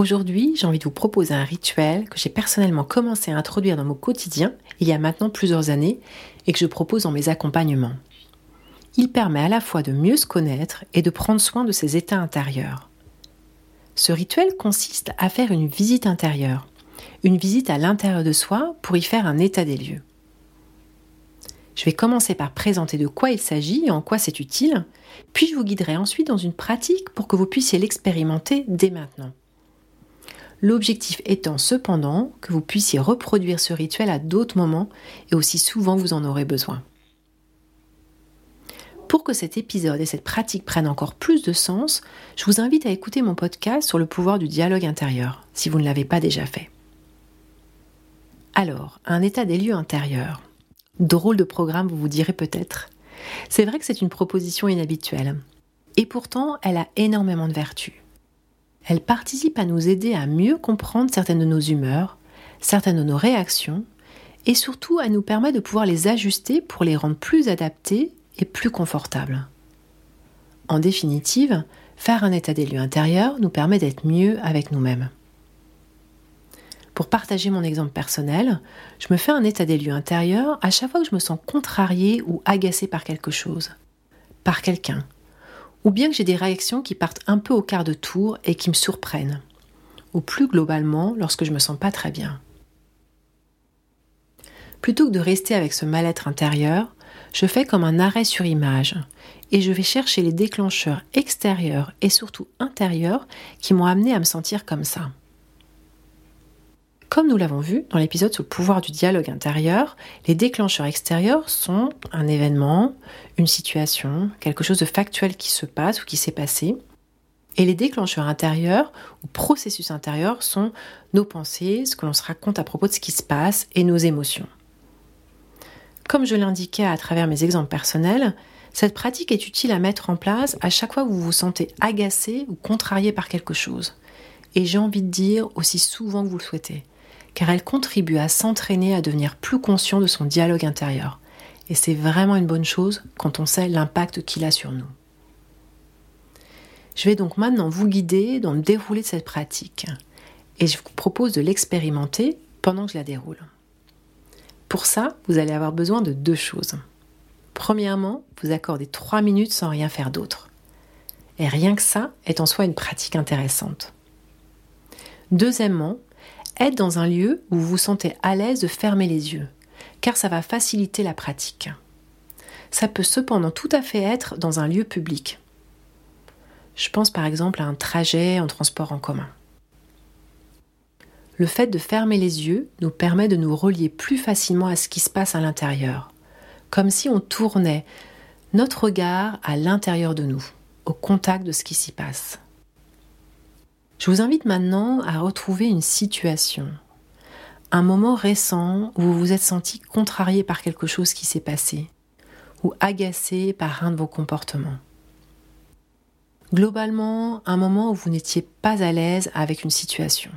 Aujourd'hui, j'ai envie de vous proposer un rituel que j'ai personnellement commencé à introduire dans mon quotidien il y a maintenant plusieurs années et que je propose dans mes accompagnements. Il permet à la fois de mieux se connaître et de prendre soin de ses états intérieurs. Ce rituel consiste à faire une visite intérieure, une visite à l'intérieur de soi pour y faire un état des lieux. Je vais commencer par présenter de quoi il s'agit et en quoi c'est utile, puis je vous guiderai ensuite dans une pratique pour que vous puissiez l'expérimenter dès maintenant. L'objectif étant cependant que vous puissiez reproduire ce rituel à d'autres moments et aussi souvent vous en aurez besoin. Pour que cet épisode et cette pratique prennent encore plus de sens, je vous invite à écouter mon podcast sur le pouvoir du dialogue intérieur, si vous ne l'avez pas déjà fait. Alors, un état des lieux intérieurs. Drôle de programme, vous vous direz peut-être. C'est vrai que c'est une proposition inhabituelle. Et pourtant, elle a énormément de vertus. Elle participe à nous aider à mieux comprendre certaines de nos humeurs, certaines de nos réactions, et surtout à nous permettre de pouvoir les ajuster pour les rendre plus adaptés et plus confortables. En définitive, faire un état des lieux intérieurs nous permet d'être mieux avec nous-mêmes. Pour partager mon exemple personnel, je me fais un état des lieux intérieurs à chaque fois que je me sens contrarié ou agacé par quelque chose, par quelqu'un, ou bien que j'ai des réactions qui partent un peu au quart de tour et qui me surprennent, ou plus globalement lorsque je me sens pas très bien. Plutôt que de rester avec ce mal-être intérieur, je fais comme un arrêt sur image et je vais chercher les déclencheurs extérieurs et surtout intérieurs qui m'ont amené à me sentir comme ça. Comme nous l'avons vu dans l'épisode sur le pouvoir du dialogue intérieur, les déclencheurs extérieurs sont un événement, une situation, quelque chose de factuel qui se passe ou qui s'est passé. Et les déclencheurs intérieurs ou processus intérieurs sont nos pensées, ce que l'on se raconte à propos de ce qui se passe et nos émotions. Comme je l'indiquais à travers mes exemples personnels, cette pratique est utile à mettre en place à chaque fois que vous vous sentez agacé ou contrarié par quelque chose. Et j'ai envie de dire aussi souvent que vous le souhaitez car elle contribue à s'entraîner à devenir plus conscient de son dialogue intérieur. Et c'est vraiment une bonne chose quand on sait l'impact qu'il a sur nous. Je vais donc maintenant vous guider dans le déroulé de cette pratique et je vous propose de l'expérimenter pendant que je la déroule. Pour ça, vous allez avoir besoin de deux choses. Premièrement, vous accordez trois minutes sans rien faire d'autre. Et rien que ça est en soi une pratique intéressante. Deuxièmement, être dans un lieu où vous vous sentez à l'aise de fermer les yeux, car ça va faciliter la pratique. Ça peut cependant tout à fait être dans un lieu public. Je pense par exemple à un trajet en transport en commun. Le fait de fermer les yeux nous permet de nous relier plus facilement à ce qui se passe à l'intérieur, comme si on tournait notre regard à l'intérieur de nous, au contact de ce qui s'y passe. Je vous invite maintenant à retrouver une situation, un moment récent où vous vous êtes senti contrarié par quelque chose qui s'est passé ou agacé par un de vos comportements. Globalement, un moment où vous n'étiez pas à l'aise avec une situation,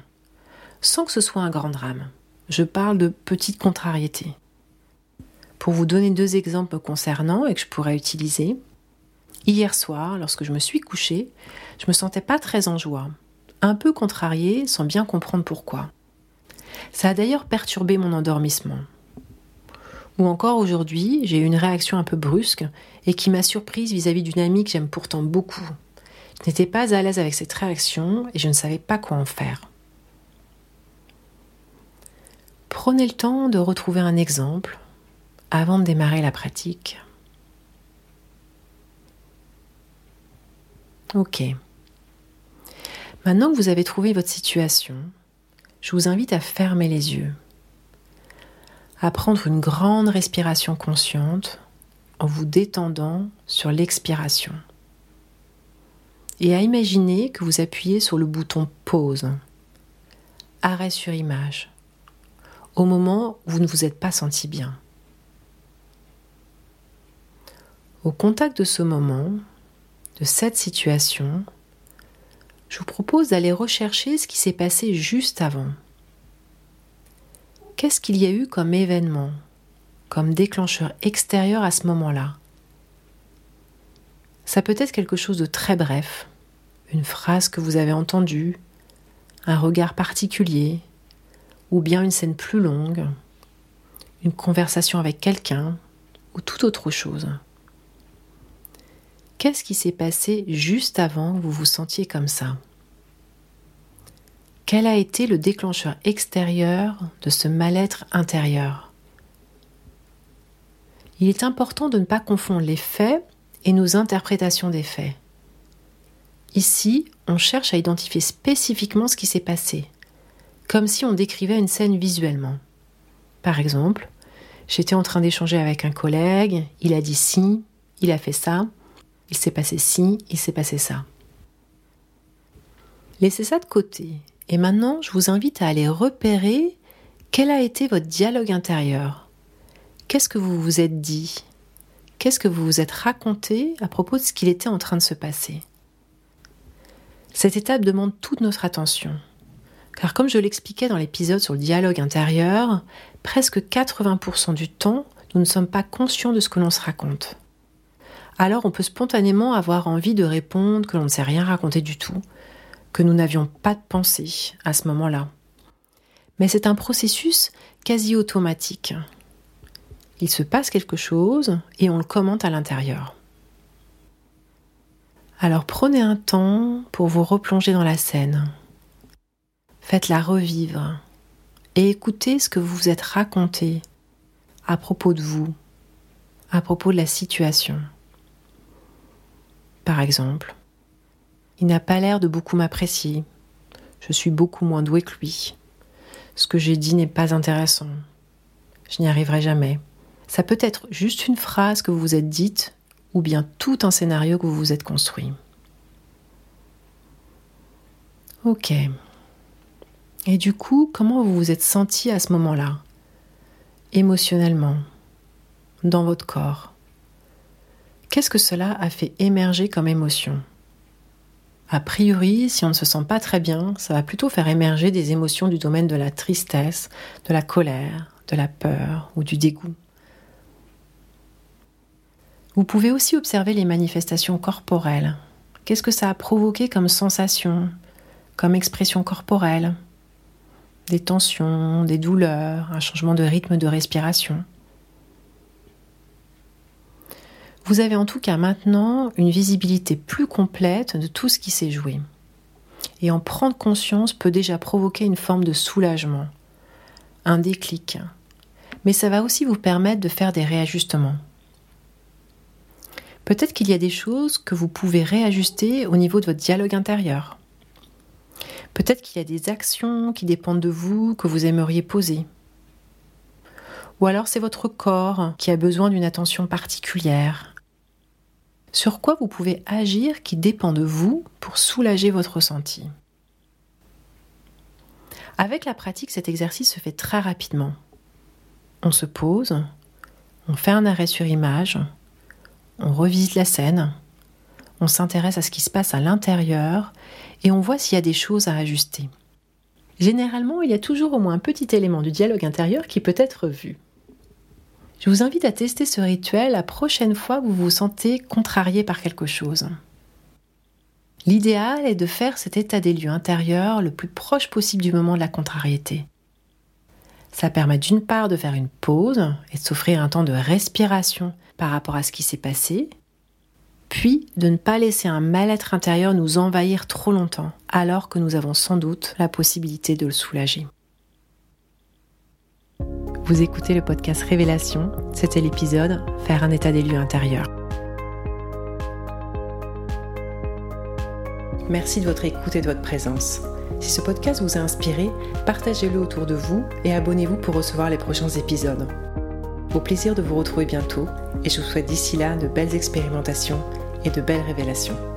sans que ce soit un grand drame. Je parle de petites contrariétés. Pour vous donner deux exemples concernant et que je pourrais utiliser, hier soir, lorsque je me suis couchée, je me sentais pas très en joie un peu contrarié sans bien comprendre pourquoi. Ça a d'ailleurs perturbé mon endormissement. Ou encore aujourd'hui, j'ai eu une réaction un peu brusque et qui m'a surprise vis-à-vis d'une amie que j'aime pourtant beaucoup. Je n'étais pas à l'aise avec cette réaction et je ne savais pas quoi en faire. Prenez le temps de retrouver un exemple avant de démarrer la pratique. Ok. Maintenant que vous avez trouvé votre situation, je vous invite à fermer les yeux, à prendre une grande respiration consciente en vous détendant sur l'expiration. et à imaginer que vous appuyez sur le bouton pause, arrêt sur image, au moment où vous ne vous êtes pas senti bien. Au contact de ce moment, de cette situation, je vous propose d'aller rechercher ce qui s'est passé juste avant. Qu'est-ce qu'il y a eu comme événement, comme déclencheur extérieur à ce moment-là? Ça peut être quelque chose de très bref, une phrase que vous avez entendue, un regard particulier, ou bien une scène plus longue, une conversation avec quelqu'un, ou toute autre chose. Qu'est-ce qui s'est passé juste avant que vous vous sentiez comme ça? Quel a été le déclencheur extérieur de ce mal-être intérieur? Il est important de ne pas confondre les faits et nos interprétations des faits. Ici, on cherche à identifier spécifiquement ce qui s'est passé, comme si on décrivait une scène visuellement. Par exemple, j'étais en train d'échanger avec un collègue, il a dit si, il a fait ça, il s'est passé ci, il s'est passé ça. Laissez ça de côté. Et maintenant, je vous invite à aller repérer quel a été votre dialogue intérieur. Qu'est-ce que vous vous êtes dit? Qu'est-ce que vous vous êtes raconté à propos de ce qu'il était en train de se passer? Cette étape demande toute notre attention. Car comme je l'expliquais dans l'épisode sur le dialogue intérieur, presque 80% du temps, nous ne sommes pas conscients de ce que l'on se raconte alors on peut spontanément avoir envie de répondre que l'on ne sait rien raconter du tout, que nous n'avions pas de pensée à ce moment-là. Mais c'est un processus quasi automatique. Il se passe quelque chose et on le commente à l'intérieur. Alors prenez un temps pour vous replonger dans la scène. Faites-la revivre et écoutez ce que vous vous êtes raconté à propos de vous, à propos de la situation par exemple. Il n'a pas l'air de beaucoup m'apprécier. Je suis beaucoup moins douée que lui. Ce que j'ai dit n'est pas intéressant. Je n'y arriverai jamais. Ça peut être juste une phrase que vous vous êtes dite ou bien tout un scénario que vous vous êtes construit. Ok. Et du coup, comment vous vous êtes senti à ce moment-là? Émotionnellement, dans votre corps Qu'est-ce que cela a fait émerger comme émotion? A priori, si on ne se sent pas très bien, ça va plutôt faire émerger des émotions du domaine de la tristesse, de la colère, de la peur ou du dégoût. Vous pouvez aussi observer les manifestations corporelles. Qu'est-ce que ça a provoqué comme sensation, comme expression corporelle? Des tensions, des douleurs, un changement de rythme de respiration. Vous avez en tout cas maintenant une visibilité plus complète de tout ce qui s'est joué. Et en prendre conscience peut déjà provoquer une forme de soulagement, un déclic. Mais ça va aussi vous permettre de faire des réajustements. Peut-être qu'il y a des choses que vous pouvez réajuster au niveau de votre dialogue intérieur. Peut-être qu'il y a des actions qui dépendent de vous que vous aimeriez poser. Ou alors c'est votre corps qui a besoin d'une attention particulière, sur quoi vous pouvez agir qui dépend de vous pour soulager votre ressenti. Avec la pratique, cet exercice se fait très rapidement. On se pose, on fait un arrêt sur image, on revisite la scène, on s'intéresse à ce qui se passe à l'intérieur et on voit s'il y a des choses à ajuster. Généralement, il y a toujours au moins un petit élément du dialogue intérieur qui peut être vu. Je vous invite à tester ce rituel la prochaine fois que vous vous sentez contrarié par quelque chose. L'idéal est de faire cet état des lieux intérieurs le plus proche possible du moment de la contrariété. Ça permet d'une part de faire une pause et de s'offrir un temps de respiration par rapport à ce qui s'est passé, puis de ne pas laisser un mal-être intérieur nous envahir trop longtemps, alors que nous avons sans doute la possibilité de le soulager. Vous écoutez le podcast Révélation, c'était l'épisode Faire un état des lieux intérieurs. Merci de votre écoute et de votre présence. Si ce podcast vous a inspiré, partagez-le autour de vous et abonnez-vous pour recevoir les prochains épisodes. Au plaisir de vous retrouver bientôt et je vous souhaite d'ici là de belles expérimentations et de belles révélations.